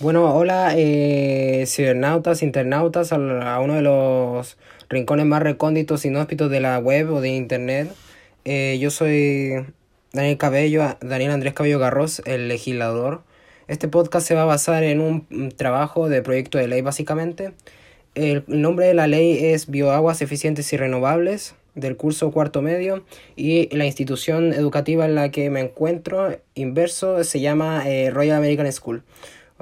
Bueno, hola eh, cibernautas, internautas, a uno de los rincones más recónditos inhóspitos de la web o de internet. Eh, yo soy Daniel Cabello, Daniel Andrés Cabello Garros, el legislador. Este podcast se va a basar en un trabajo de proyecto de ley básicamente. El nombre de la ley es Bioaguas Eficientes y Renovables del curso cuarto medio y la institución educativa en la que me encuentro inverso se llama eh, Royal American School.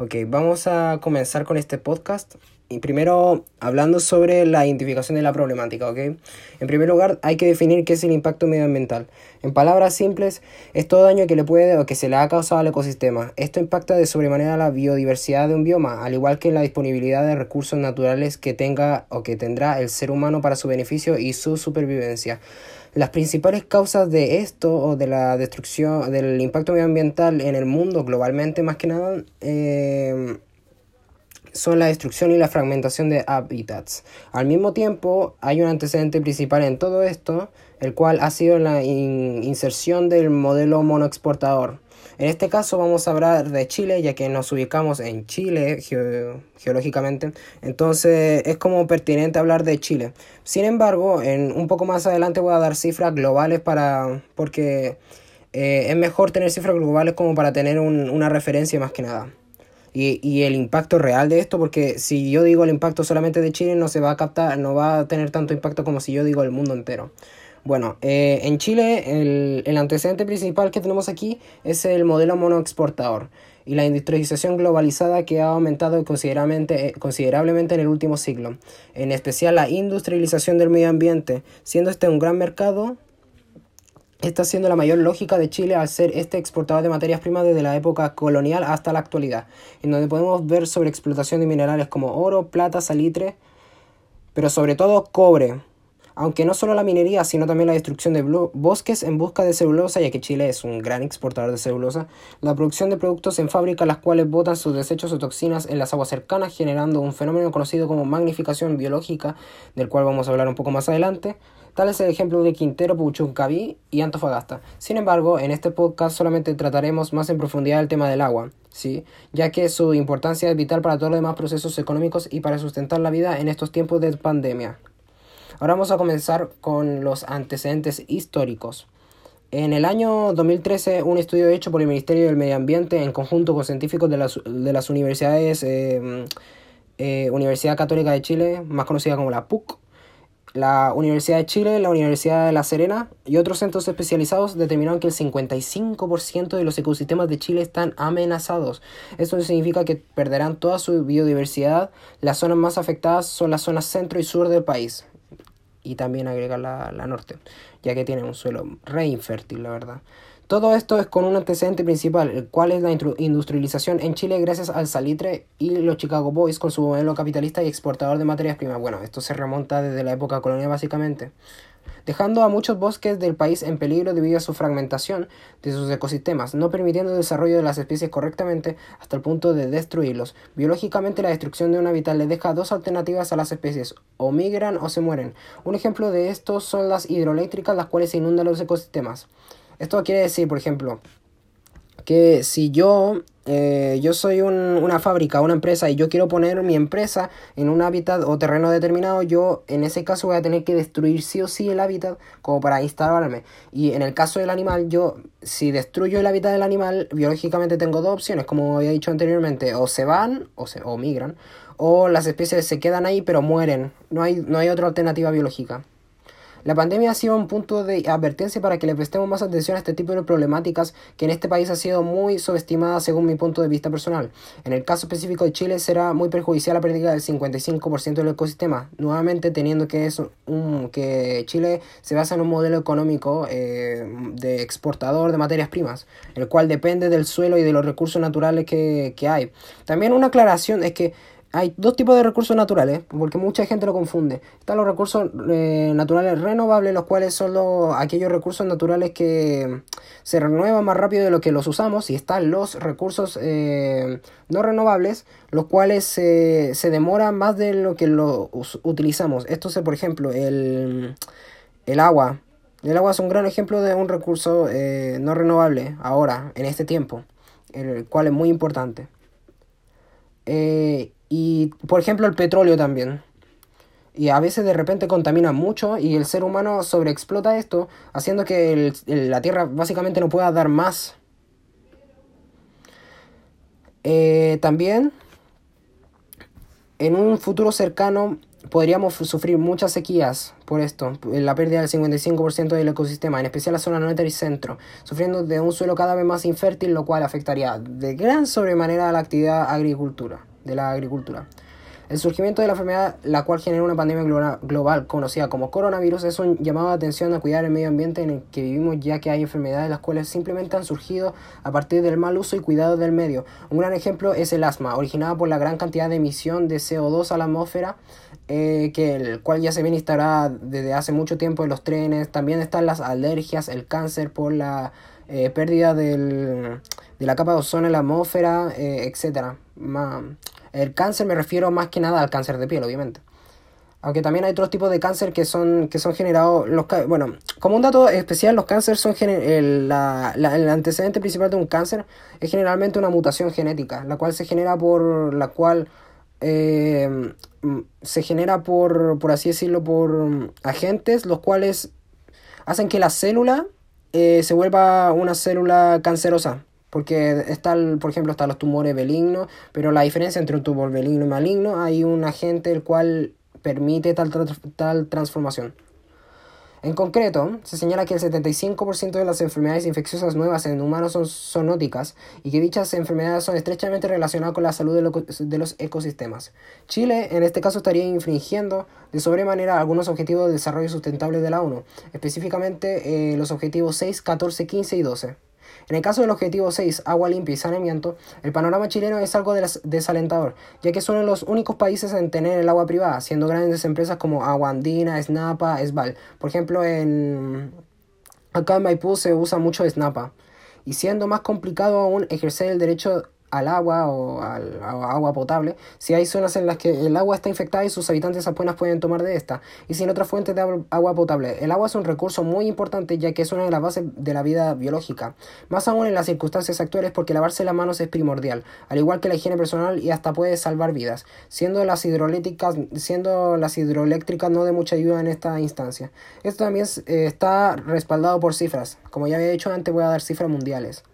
Ok, vamos a comenzar con este podcast. Y primero, hablando sobre la identificación de la problemática, ¿ok? En primer lugar, hay que definir qué es el impacto medioambiental. En palabras simples, es todo daño que le puede o que se le ha causado al ecosistema. Esto impacta de sobremanera la biodiversidad de un bioma, al igual que la disponibilidad de recursos naturales que tenga o que tendrá el ser humano para su beneficio y su supervivencia. Las principales causas de esto o de la destrucción, del impacto medioambiental en el mundo globalmente más que nada, eh, son la destrucción y la fragmentación de hábitats. Al mismo tiempo, hay un antecedente principal en todo esto, el cual ha sido la inserción del modelo monoexportador. En este caso vamos a hablar de Chile, ya que nos ubicamos en Chile geológicamente, entonces es como pertinente hablar de Chile. Sin embargo, en un poco más adelante voy a dar cifras globales para porque eh, es mejor tener cifras globales como para tener una referencia más que nada. Y, y, el impacto real de esto, porque si yo digo el impacto solamente de Chile, no se va a captar, no va a tener tanto impacto como si yo digo el mundo entero. Bueno, eh, en Chile el, antecedente principal que tenemos aquí es el modelo monoexportador y la industrialización globalizada que ha aumentado considerablemente, eh, considerablemente en el último siglo, en especial la industrialización del medio ambiente, siendo este un gran mercado está siendo la mayor lógica de Chile al ser este exportador de materias primas desde la época colonial hasta la actualidad, en donde podemos ver sobre explotación de minerales como oro, plata, salitre, pero sobre todo cobre, aunque no solo la minería, sino también la destrucción de bosques en busca de celulosa, ya que Chile es un gran exportador de celulosa, la producción de productos en fábricas las cuales botan sus desechos o toxinas en las aguas cercanas, generando un fenómeno conocido como magnificación biológica, del cual vamos a hablar un poco más adelante. Tal es el ejemplo de Quintero, Puchuncaví y Antofagasta. Sin embargo, en este podcast solamente trataremos más en profundidad el tema del agua, ¿sí? ya que su importancia es vital para todos los demás procesos económicos y para sustentar la vida en estos tiempos de pandemia. Ahora vamos a comenzar con los antecedentes históricos. En el año 2013, un estudio hecho por el Ministerio del Medio Ambiente en conjunto con científicos de las, de las universidades, eh, eh, Universidad Católica de Chile, más conocida como la PUC, la Universidad de Chile, la Universidad de La Serena y otros centros especializados determinaron que el 55% de los ecosistemas de Chile están amenazados. Esto significa que perderán toda su biodiversidad. Las zonas más afectadas son las zonas centro y sur del país y también agregar la, la norte, ya que tiene un suelo re infértil, la verdad. Todo esto es con un antecedente principal, el cual es la industrialización en Chile gracias al salitre y los Chicago Boys con su modelo capitalista y exportador de materias primas. Bueno, esto se remonta desde la época colonial básicamente dejando a muchos bosques del país en peligro debido a su fragmentación de sus ecosistemas, no permitiendo el desarrollo de las especies correctamente hasta el punto de destruirlos. Biológicamente la destrucción de un hábitat le deja dos alternativas a las especies, o migran o se mueren. Un ejemplo de esto son las hidroeléctricas, las cuales inundan los ecosistemas. Esto quiere decir, por ejemplo, que si yo, eh, yo soy una fábrica, una empresa y yo quiero poner mi empresa en un hábitat o terreno determinado, yo en ese caso voy a tener que destruir sí o sí el hábitat como para instalarme. Y en el caso del animal, yo si destruyo el hábitat del animal, biológicamente tengo dos opciones, como había dicho anteriormente, o se van o, se, o migran, o las especies se quedan ahí pero mueren. No hay, no hay otra alternativa biológica. La pandemia ha sido un punto de advertencia para que le prestemos más atención a este tipo de problemáticas que en este país ha sido muy subestimada según mi punto de vista personal. En el caso específico de Chile será muy perjudicial la pérdida del 55% del ecosistema, nuevamente teniendo que, es un, que Chile se basa en un modelo económico eh, de exportador de materias primas, el cual depende del suelo y de los recursos naturales que, que hay. También una aclaración es que hay dos tipos de recursos naturales, porque mucha gente lo confunde. Están los recursos eh, naturales renovables, los cuales son los, aquellos recursos naturales que se renuevan más rápido de lo que los usamos, y están los recursos eh, no renovables, los cuales se demoran más de lo que los utilizamos. Esto es, por ejemplo, el, el agua. El agua es un gran ejemplo de un recurso eh, no renovable ahora, en este tiempo, el cual es muy importante. Eh, y, por ejemplo, el petróleo también. Y a veces de repente contamina mucho y el ser humano sobreexplota esto, haciendo que la Tierra básicamente no pueda dar más. Eh, también, en un futuro cercano, podríamos sufrir muchas sequías por esto, la pérdida del 55% del ecosistema, en especial la zona norte y centro, sufriendo de un suelo cada vez más infértil, lo cual afectaría de gran sobremanera a la actividad agricultura, de la agricultura. El surgimiento de la enfermedad, la cual genera una pandemia global conocida como coronavirus, es un llamado de atención a cuidar el medio ambiente en el que vivimos, ya que hay enfermedades las cuales simplemente han surgido a partir del mal uso y cuidado del medio. Un gran ejemplo es el asma, originada por la gran cantidad de emisión de CO2 a la atmósfera, eh, que el cual ya se viene instalada desde hace mucho tiempo en los trenes. También están las alergias, el cáncer por la eh, pérdida del, de la capa de ozono en la atmósfera, eh, etc. El cáncer me refiero más que nada al cáncer de piel, obviamente. Aunque también hay otros tipos de cáncer que son, que son generados. Los, bueno, como un dato especial, los cánceres son. El, la, el antecedente principal de un cáncer es generalmente una mutación genética, la cual se genera por. la cual. Eh, se genera por, por así decirlo, por agentes, los cuales hacen que la célula eh, se vuelva una célula cancerosa. Porque está, por ejemplo, están los tumores benignos, pero la diferencia entre un tumor benigno y maligno, hay un agente el cual permite tal, tal transformación. En concreto, se señala que el 75% de las enfermedades infecciosas nuevas en humanos son zoonóticas y que dichas enfermedades son estrechamente relacionadas con la salud de, los ecosistemas. Chile, en este caso, estaría infringiendo de sobremanera algunos objetivos de desarrollo sustentable de la ONU, específicamente eh, los objetivos 6, 14, 15 y 12. En el caso del objetivo 6, agua limpia y saneamiento, el panorama chileno es algo desalentador, ya que son los únicos países en tener el agua privada, siendo grandes empresas como Agua Andina, Snapa, Esval. Por ejemplo, en acá en Maipú se usa mucho Snapa. Y siendo más complicado aún ejercer el derecho al agua o al, agua potable si hay zonas en las que el agua está infectada y sus habitantes apenas pueden tomar de esta y sin otra fuente de agua potable. El agua es un recurso muy importante ya que es una de las bases de la vida biológica, más aún en las circunstancias actuales porque lavarse las manos es primordial, al igual que la higiene personal y hasta puede salvar vidas, siendo las hidroeléctricas, siendo las hidroeléctricas no de mucha ayuda en esta instancia. Esto también eh, está respaldado por cifras, como ya había dicho antes voy a dar cifras mundiales.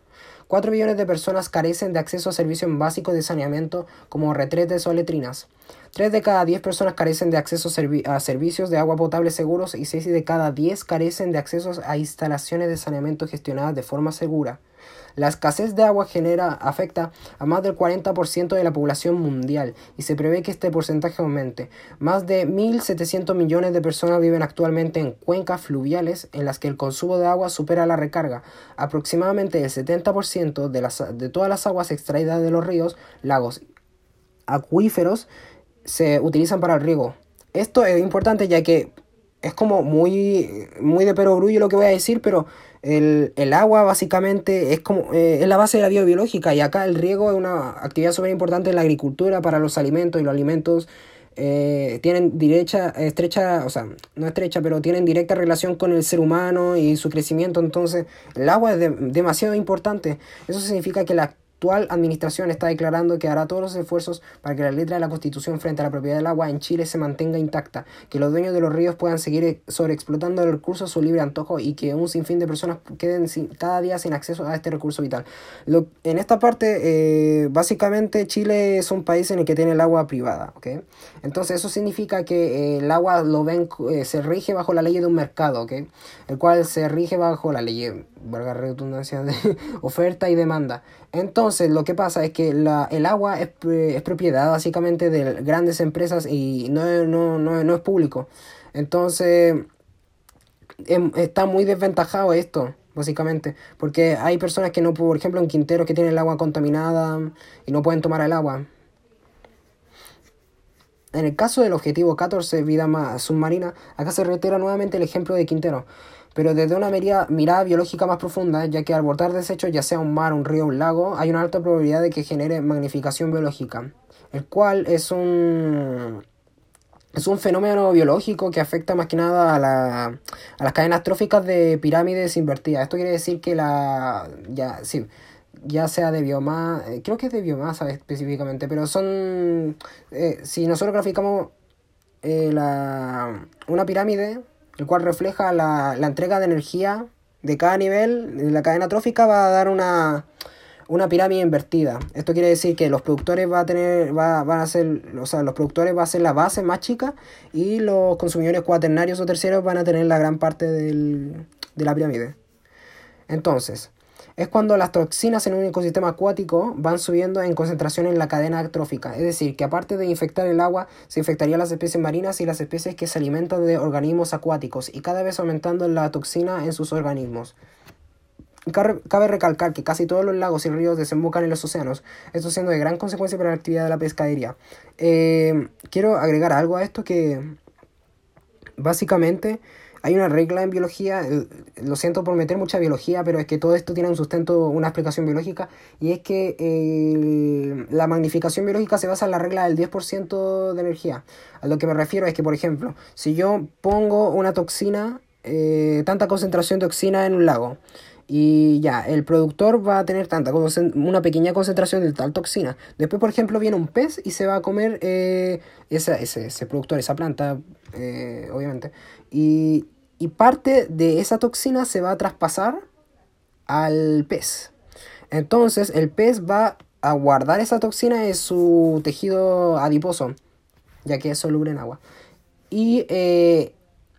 4 millones de personas carecen de acceso a servicios básicos de saneamiento como retretes o letrinas. 3 de cada 10 personas carecen de acceso a servicios de agua potable seguros y 6 de cada 10 carecen de acceso a instalaciones de saneamiento gestionadas de forma segura. La escasez de agua genera, afecta a más del 40% de la población mundial y se prevé que este porcentaje aumente. Más de 1.700 millones de personas viven actualmente en cuencas fluviales en las que el consumo de agua supera la recarga. Aproximadamente el 70% de, las, de todas las aguas extraídas de los ríos, lagos, acuíferos se utilizan para el riego. Esto es importante ya que es como muy, muy de perogrullo lo que voy a decir, pero el, agua básicamente es como eh, es la base de la vida biológica y acá el riego es una actividad súper importante en la agricultura para los alimentos y los alimentos eh, tienen derecha, estrecha, o sea, no estrecha, pero tienen directa relación con el ser humano y su crecimiento, entonces el agua es demasiado importante. Eso significa que la actual administración está declarando que hará todos los esfuerzos para que la letra de la Constitución frente a la propiedad del agua en Chile se mantenga intacta, que los dueños de los ríos puedan seguir sobreexplotando el recurso a su libre antojo y que un sinfín de personas queden cada día sin acceso a este recurso vital. Lo, en esta parte, eh, básicamente Chile es un país en el que tiene el agua privada, ¿ok? Entonces eso significa que eh, el agua lo ven, eh, se rige bajo la ley de un mercado, ¿ok? El cual se rige bajo la ley, valga redundancia, de oferta y demanda. Entonces, lo que pasa es que la, el agua es, es, propiedad básicamente de grandes empresas y no, no, no, no es público. Entonces, em, está muy desventajado esto, básicamente. Porque hay personas que no, por ejemplo, en Quintero que tienen el agua contaminada y no pueden tomar el agua. En el caso del objetivo 14, vida submarina, acá se reitera nuevamente el ejemplo de Quintero pero desde una mirada, biológica más profunda, ya que al bordar desechos, ya sea un mar, un río un lago, hay una alta probabilidad de que genere magnificación biológica, el cual es un, es un fenómeno biológico que afecta más que nada a, la, a las cadenas tróficas de pirámides invertidas. Esto quiere decir que la... Ya, sí, ya sea de biomasa, eh, creo que es de biomasa específicamente, pero son, eh, si nosotros graficamos eh, la, una pirámide, el cual refleja la, la entrega de energía de cada nivel, la cadena trófica va a dar una, una pirámide invertida. Esto quiere decir que los productores va a tener, va, van a ser, o sea, los productores va a ser la base más chica y los consumidores cuaternarios o terceros van a tener la gran parte del, de la pirámide. Entonces, es cuando las toxinas en un ecosistema acuático van subiendo en concentración en la cadena trófica. Es decir, que aparte de infectar el agua, se infectarían las especies marinas y las especies que se alimentan de organismos acuáticos y cada vez aumentando la toxina en sus organismos. Cabe recalcar que casi todos los lagos y ríos desembocan en los océanos, esto siendo de gran consecuencia para la actividad de la pescadería. Eh, quiero agregar algo a esto que básicamente hay una regla en biología, eh, lo siento por meter mucha biología, pero es que todo esto tiene un sustento, una explicación biológica, y es que eh, la magnificación biológica se basa en la regla del 10% de energía. A lo que me refiero es que, por ejemplo, si yo pongo una toxina, tanta concentración de toxina en un lago, y ya, el productor va a tener tanta una pequeña concentración de tal toxina. Después, por ejemplo, viene un pez y se va a comer eh, ese, ese, productor, esa planta, eh, obviamente. Y, y parte de esa toxina se va a traspasar al pez. Entonces, el pez va a guardar esa toxina en su tejido adiposo, ya que es soluble en agua. Y eh,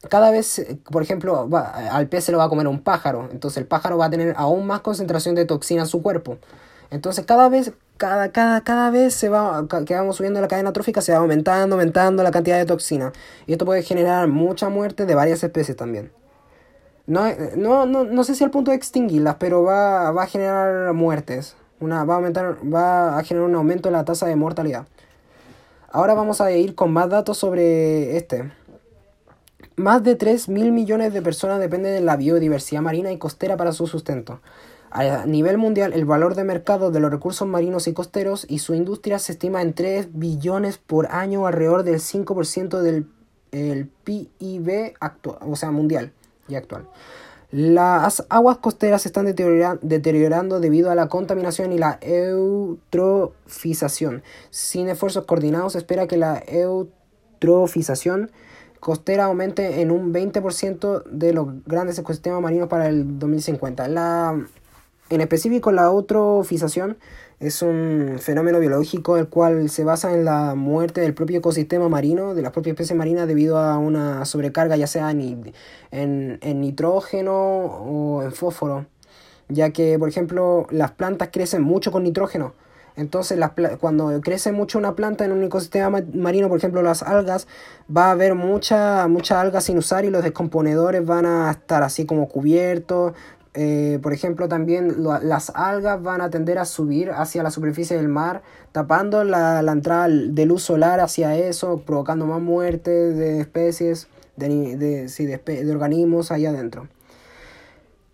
cada vez, por ejemplo, al pez se lo va a comer un pájaro, entonces el pájaro va a tener aún más concentración de toxina en su cuerpo. Entonces cada vez, cada, cada, cada vez se va, que vamos subiendo la cadena trófica, se va aumentando, aumentando la cantidad de toxina. Y esto puede generar mucha muerte de varias especies también. No, no, no, no sé si al punto de extinguirlas, pero va, va a generar muertes. Una, va, a aumentar, va a generar un aumento en la tasa de mortalidad. Ahora vamos a ir con más datos sobre este. Más de 3 mil millones de personas dependen de la biodiversidad marina y costera para su sustento. A nivel mundial, el valor de mercado de los recursos marinos y costeros y su industria se estima en 3 billones por año, alrededor del 5% del PIB actual, o sea, mundial y actual. Las aguas costeras se están deteriorando debido a la contaminación y la eutrofización. Sin esfuerzos coordinados, se espera que la eutrofización costera aumente en un 20% de los grandes ecosistemas marinos para el 2050. La, en específico, la eutrofización es un fenómeno biológico el cual se basa en la muerte del propio ecosistema marino, de las propias especies marinas, debido a una sobrecarga ya sea en, en nitrógeno o en fósforo. Ya que, por ejemplo, las plantas crecen mucho con nitrógeno entonces, cuando crece mucho una planta en un ecosistema marino, por ejemplo las algas, va a haber mucha, mucha alga sin usar y los descomponedores van a estar así como cubiertos. Eh, por ejemplo, también las algas van a tender a subir hacia la superficie del mar, tapando la, entrada de luz solar hacia eso, provocando más muerte de especies, de, de, de organismos ahí adentro.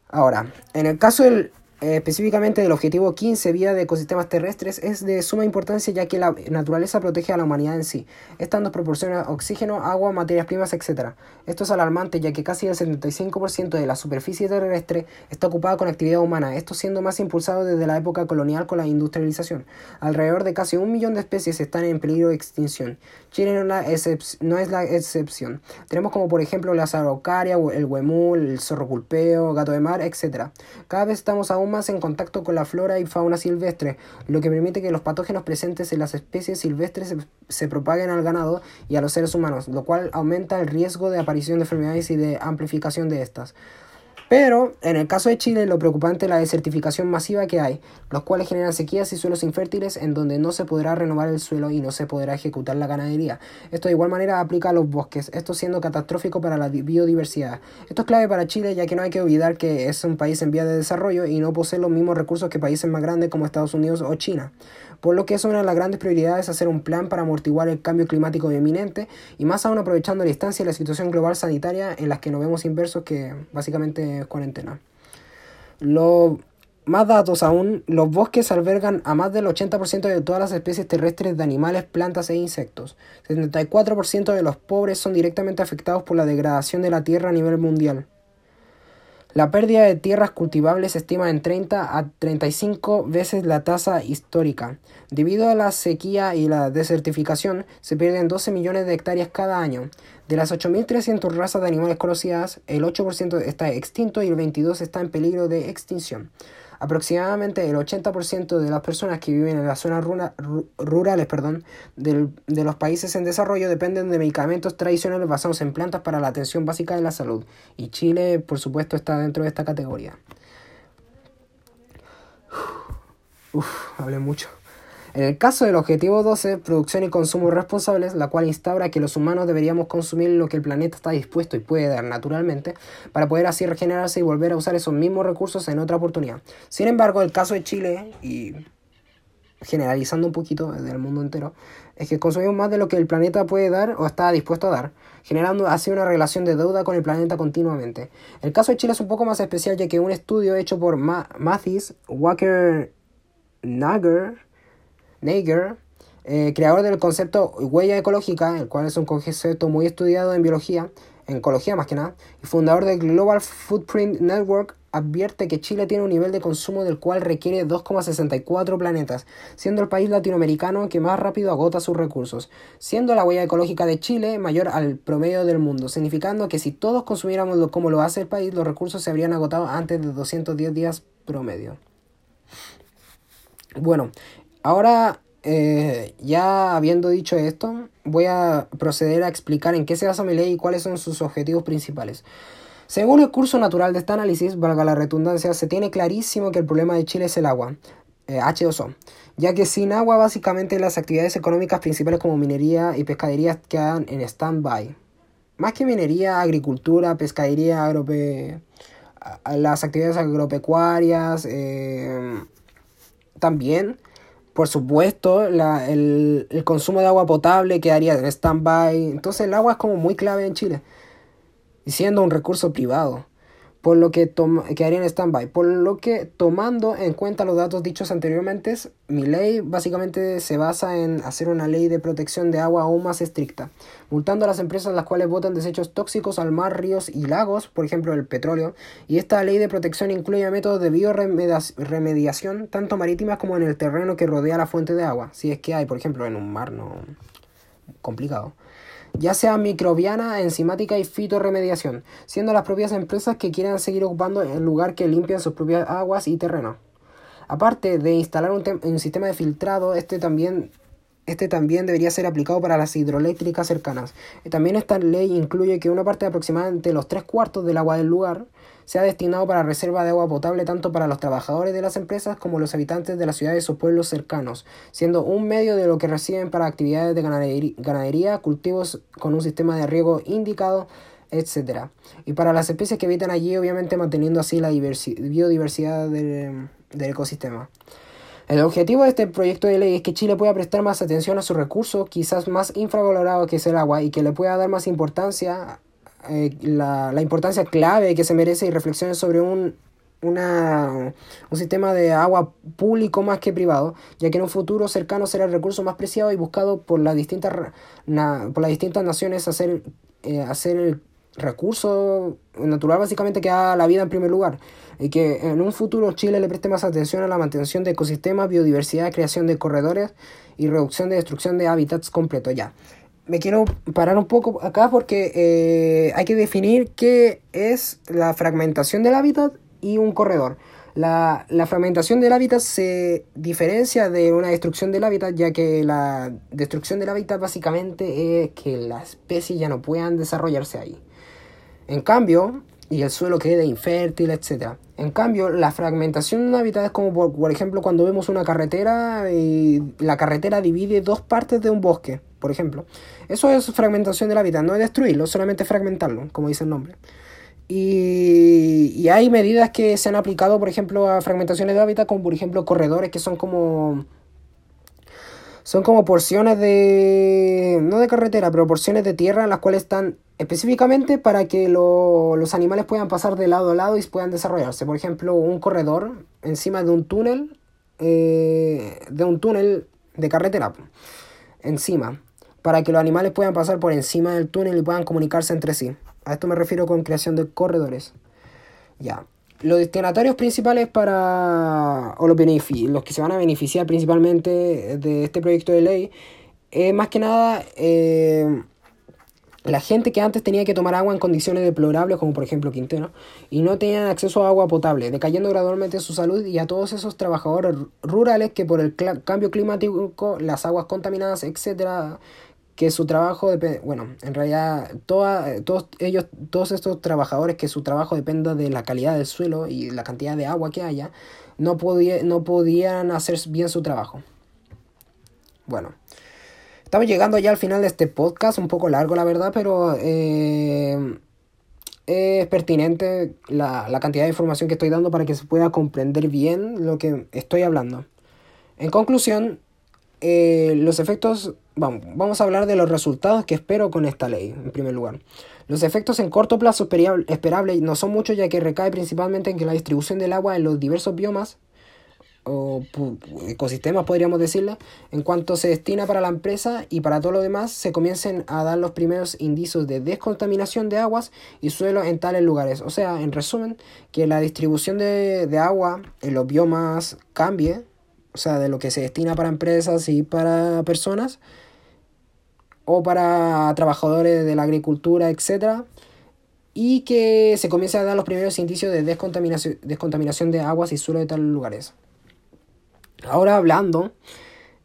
Ahora, en el caso del específicamente del objetivo 15, vía de ecosistemas terrestres, es de suma importancia ya que la naturaleza protege a la humanidad en sí. Esta nos proporciona oxígeno, agua, materias primas, etc. Esto es alarmante ya que casi el 75% de la superficie terrestre está ocupada con actividad humana, esto siendo más impulsado desde la época colonial con la industrialización. Alrededor de casi un millón de especies están en peligro de extinción. Chile no, es la excepción. Tenemos como por ejemplo la araucaria, el huemul, el zorro culpeo, gato de mar, etc. Cada vez estamos aún más en contacto con la flora y fauna silvestre, lo que permite que los patógenos presentes en las especies silvestres se, propaguen al ganado y a los seres humanos, lo cual aumenta el riesgo de aparición de enfermedades y de amplificación de estas. Pero en el caso de Chile lo preocupante es la desertificación masiva que hay, los cuales generan sequías y suelos infértiles en donde no se podrá renovar el suelo y no se podrá ejecutar la ganadería. Esto de igual manera aplica a los bosques, esto siendo catastrófico para la biodiversidad. Esto es clave para Chile ya que no hay que olvidar que es un país en vía de desarrollo y no posee los mismos recursos que países más grandes como Estados Unidos o China por lo que es una de las grandes prioridades hacer un plan para amortiguar el cambio climático inminente y más aún aprovechando la distancia y la situación global sanitaria en las que nos vemos inversos que básicamente es cuarentena. Lo, más datos aún, los bosques albergan a más del 80% de todas las especies terrestres de animales, plantas e insectos. 74% de los pobres son directamente afectados por la degradación de la tierra a nivel mundial. La pérdida de tierras cultivables se estima en 30 a 35 veces la tasa histórica. Debido a la sequía y la desertificación, se pierden 12 millones de hectáreas cada año. De las 8.300 razas de animales conocidas, el 8% está extinto y el 22% está en peligro de extinción. Aproximadamente el 80% de las personas que viven en las zonas rurales perdón, de los países en desarrollo dependen de medicamentos tradicionales basados en plantas para la atención básica de la salud. Y Chile, por supuesto, está dentro de esta categoría. Uf, hablé mucho. En el caso del objetivo 12, producción y consumo responsables, la cual instaura que los humanos deberíamos consumir lo que el planeta está dispuesto y puede dar naturalmente, para poder así regenerarse y volver a usar esos mismos recursos en otra oportunidad. Sin embargo, el caso de Chile, y generalizando un poquito del mundo entero, es que consumimos más de lo que el planeta puede dar o está dispuesto a dar, generando así una relación de deuda con el planeta continuamente. El caso de Chile es un poco más especial ya que un estudio hecho por Mathis Walker Nager Nager, eh, creador del concepto huella ecológica, el cual es un concepto muy estudiado en biología, en ecología más que nada, y fundador del Global Footprint Network, advierte que Chile tiene un nivel de consumo del cual requiere 2,64 planetas, siendo el país latinoamericano que más rápido agota sus recursos, siendo la huella ecológica de Chile mayor al promedio del mundo, significando que si todos consumiéramos como lo hace el país, los recursos se habrían agotado antes de 210 días promedio. Bueno, Ahora, eh, ya habiendo dicho esto, voy a proceder a explicar en qué se basa mi ley y cuáles son sus objetivos principales. Según el curso natural de este análisis, valga la redundancia, se tiene clarísimo que el problema de Chile es el agua, H2O, eh, ya que sin agua básicamente las actividades económicas principales como minería y pescadería quedan en stand-by. Más que minería, agricultura, pescadería, agrope... las actividades agropecuarias, eh, también por supuesto, el, el, consumo de agua potable quedaría en stand-by. Entonces el agua es como muy clave en Chile. Y siendo un recurso privado por lo que quedaría en stand-by. Por lo que, tomando en cuenta los datos dichos anteriormente, mi ley básicamente se basa en hacer una ley de protección de agua aún más estricta, multando a las empresas las cuales botan desechos tóxicos al mar, ríos y lagos, por ejemplo el petróleo, y esta ley de protección incluye métodos de bioremediación, tanto marítimas como en el terreno que rodea la fuente de agua, si es que hay, por ejemplo, en un mar no complicado ya sea microbiana, enzimática y fitoremediación, siendo las propias empresas que quieran seguir ocupando el lugar que limpian sus propias aguas y terreno. Aparte de instalar un, sistema de filtrado, este también, este también debería ser aplicado para las hidroeléctricas cercanas. También esta ley incluye que una parte de aproximadamente los tres cuartos del agua del lugar sea destinado para reserva de agua potable tanto para los trabajadores de las empresas como los habitantes de las ciudades o pueblos cercanos, siendo un medio de lo que reciben para actividades de ganadería, cultivos con un sistema de riego indicado, etc. Y para las especies que habitan allí, obviamente manteniendo así la biodiversidad del ecosistema. El objetivo de este proyecto de ley es que Chile pueda prestar más atención a su recurso, quizás más infravalorado que es el agua, y que le pueda dar más importancia eh, la, la, importancia clave que se merece y reflexiones sobre un, una, un sistema de agua público más que privado, ya que en un futuro cercano será el recurso más preciado y buscado por las distintas, por las distintas naciones hacer, eh, hacer el recurso natural básicamente que haga la vida en primer lugar y que en un futuro Chile le preste más atención a la mantención de ecosistemas, biodiversidad, creación de corredores y reducción de destrucción de hábitats completo ya me quiero parar un poco acá porque eh, hay que definir qué es la fragmentación del hábitat y un corredor. La, la, fragmentación del hábitat se diferencia de una destrucción del hábitat, ya que la destrucción del hábitat básicamente es que las especies ya no puedan desarrollarse ahí. En cambio, y el suelo quede infértil, etc. En cambio, la fragmentación de hábitat es como, por, por ejemplo, cuando vemos una carretera y la carretera divide dos partes de un bosque por ejemplo. Eso es fragmentación del hábitat, no es destruirlo, solamente fragmentarlo, como dice el nombre. Y, y, hay medidas que se han aplicado, por ejemplo, a fragmentaciones de hábitat, como por ejemplo corredores, que son como. Son como porciones de. no de carretera, pero porciones de tierra las cuales están específicamente para que los animales puedan pasar de lado a lado y puedan desarrollarse. Por ejemplo, un corredor encima de un túnel. Eh, de un túnel de carretera. Encima para que los animales puedan pasar por encima del túnel y puedan comunicarse entre sí. A esto me refiero con creación de corredores. Ya. Los destinatarios principales para. o los, los que se van a beneficiar principalmente de este proyecto de ley es más que nada. Eh, la gente que antes tenía que tomar agua en condiciones deplorables, como por ejemplo Quintero, y no tenían acceso a agua potable, decayendo gradualmente su salud, y a todos esos trabajadores rurales que por el cambio climático, las aguas contaminadas, etcétera, que su trabajo depende, bueno, en realidad toda, todos ellos, todos estos trabajadores que su trabajo dependa de la calidad del suelo y la cantidad de agua que haya, no, podía, no podían hacer bien su trabajo. Bueno, Estamos llegando ya al final de este podcast, un poco largo la verdad, pero eh, es pertinente la, cantidad de información que estoy dando para que se pueda comprender bien lo que estoy hablando. En conclusión, eh, los efectos, vamos, a hablar de los resultados que espero con esta ley, en primer lugar. Los efectos en corto plazo esperables no son muchos ya que recae principalmente en que la distribución del agua en los diversos biomas o ecosistemas podríamos decirle, en cuanto se destina para la empresa y para todo lo demás, se comiencen a dar los primeros indicios de descontaminación de aguas y suelos en tales lugares. O sea, en resumen, que la distribución de, de agua en los biomas cambie, o sea, de lo que se destina para empresas y para personas, o para trabajadores de la agricultura, etcétera, y que se comience a dar los primeros indicios de descontaminación, descontaminación de aguas y suelos de tales lugares. Ahora hablando,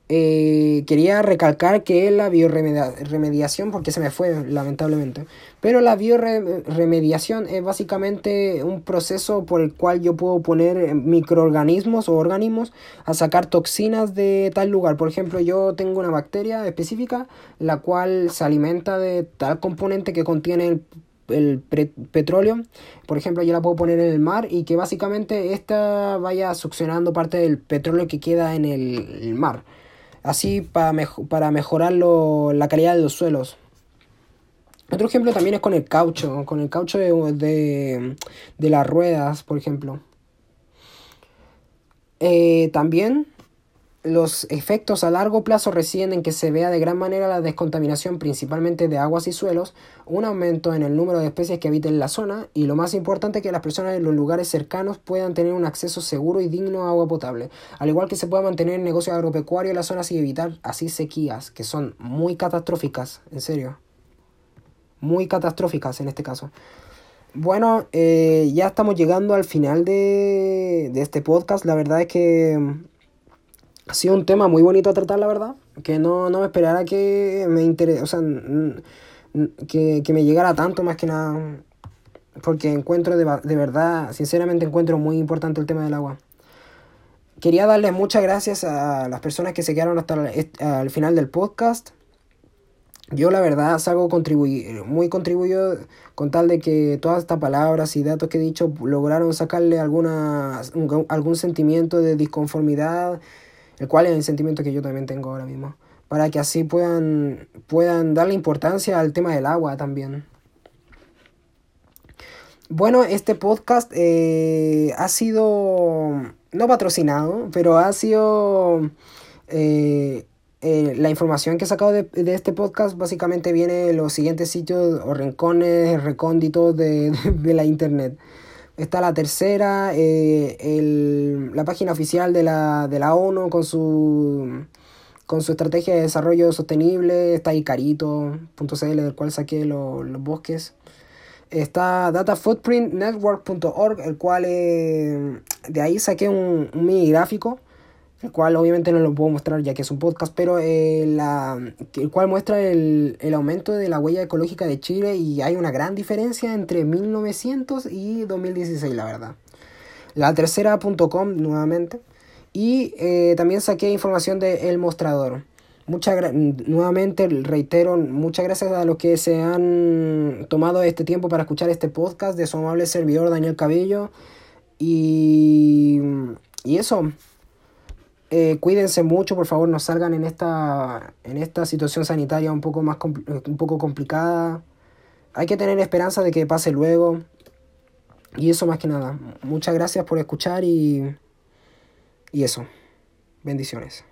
eh, quería recalcar que la bioremediación, porque se me fue lamentablemente, pero la bioremediación es básicamente un proceso por el cual yo puedo poner microorganismos o organismos a sacar toxinas de tal lugar. Por ejemplo, yo tengo una bacteria específica la cual se alimenta de tal componente que contiene el el petróleo, por ejemplo, yo la puedo poner en el mar y que básicamente esta vaya succionando parte del petróleo que queda en el, mar. Así para, para mejorar la calidad de los suelos. Otro ejemplo también es con el caucho, con el caucho de, de, las ruedas, por ejemplo. Eh, también los efectos a largo plazo residen en que se vea de gran manera la descontaminación principalmente de aguas y suelos, un aumento en el número de especies que habiten en la zona y lo más importante que las personas en los lugares cercanos puedan tener un acceso seguro y digno a agua potable, al igual que se pueda mantener el negocio agropecuario en la zona y evitar así sequías que son muy catastróficas, en serio, muy catastróficas en este caso. Bueno, eh, ya estamos llegando al final de, de este podcast. La verdad es que ha sido un tema muy bonito a tratar, la verdad. Que no, no me esperara que me interese, o sea, que, que, me llegara tanto más que nada. Porque encuentro de, de, verdad, sinceramente encuentro muy importante el tema del agua. Quería darles muchas gracias a las personas que se quedaron hasta el, final del podcast. Yo la verdad salgo contribuir, muy contribuyo con tal de que todas estas palabras y datos que he dicho lograron sacarle alguna, algún sentimiento de disconformidad el cual es el sentimiento que yo también tengo ahora mismo, para que así puedan, puedan darle importancia al tema del agua también. Bueno, este podcast eh, ha sido, no patrocinado, pero ha sido... Eh, eh, la información que he sacado de, este podcast básicamente viene de los siguientes sitios o rincones recónditos de, de la internet. Está la tercera, eh, el, la página oficial de la, de la ONU con su, con su estrategia de desarrollo sostenible. Está icarito.cl, del cual saqué los bosques. Está datafootprintnetwork.org, el cual eh, de ahí saqué un, un mini gráfico el cual obviamente no lo puedo mostrar ya que es un podcast, pero eh, la, el cual muestra el, el, aumento de la huella ecológica de Chile y hay una gran diferencia entre 1900 y 2016, la verdad. La tercera.com nuevamente. Y eh, también saqué información de El Mostrador. Muchas nuevamente reitero, muchas gracias a los que se han tomado este tiempo para escuchar este podcast de su amable servidor Daniel Cabello. Y, y eso, eh, cuídense mucho, por favor, no salgan en esta, en esta situación sanitaria un poco, más un poco complicada. Hay que tener esperanza de que pase luego. Y eso más que nada. Muchas gracias por escuchar y, y eso. Bendiciones.